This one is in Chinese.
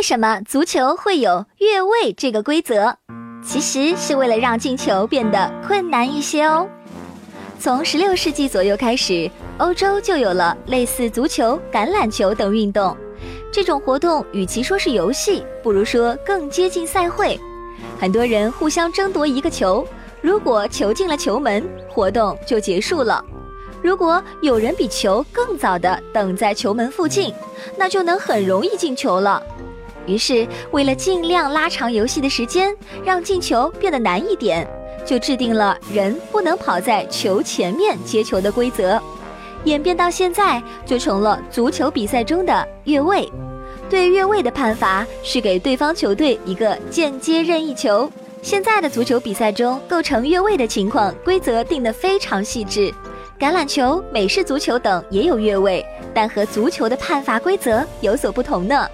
为什么足球会有越位这个规则？其实是为了让进球变得困难一些哦。从十六世纪左右开始，欧洲就有了类似足球、橄榄球等运动。这种活动与其说是游戏，不如说更接近赛会。很多人互相争夺一个球，如果球进了球门，活动就结束了。如果有人比球更早的等在球门附近，那就能很容易进球了。于是，为了尽量拉长游戏的时间，让进球变得难一点，就制定了人不能跑在球前面接球的规则。演变到现在，就成了足球比赛中的越位。对越位的判罚是给对方球队一个间接任意球。现在的足球比赛中，构成越位的情况规则定得非常细致。橄榄球、美式足球等也有越位，但和足球的判罚规则有所不同呢。